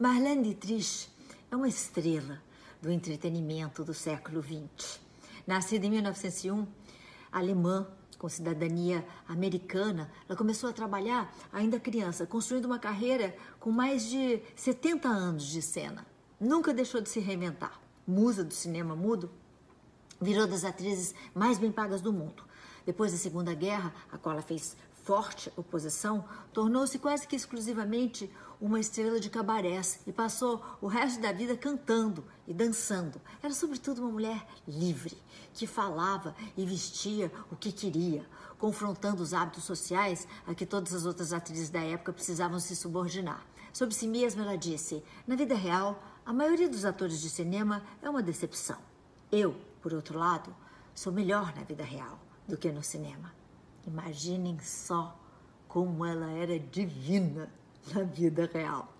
Marlene Dietrich é uma estrela do entretenimento do século XX. Nascida em 1901, alemã, com cidadania americana, ela começou a trabalhar ainda criança, construindo uma carreira com mais de 70 anos de cena. Nunca deixou de se reinventar. Musa do cinema mudo, virou das atrizes mais bem pagas do mundo. Depois da Segunda Guerra, a qual ela fez forte oposição, tornou-se quase que exclusivamente uma estrela de cabarés e passou o resto da vida cantando e dançando. Era, sobretudo, uma mulher livre, que falava e vestia o que queria, confrontando os hábitos sociais a que todas as outras atrizes da época precisavam se subordinar. Sobre si mesma, ela disse: Na vida real, a maioria dos atores de cinema é uma decepção. Eu, por outro lado, sou melhor na vida real do que no cinema. Imaginem só como ela era divina na vida real.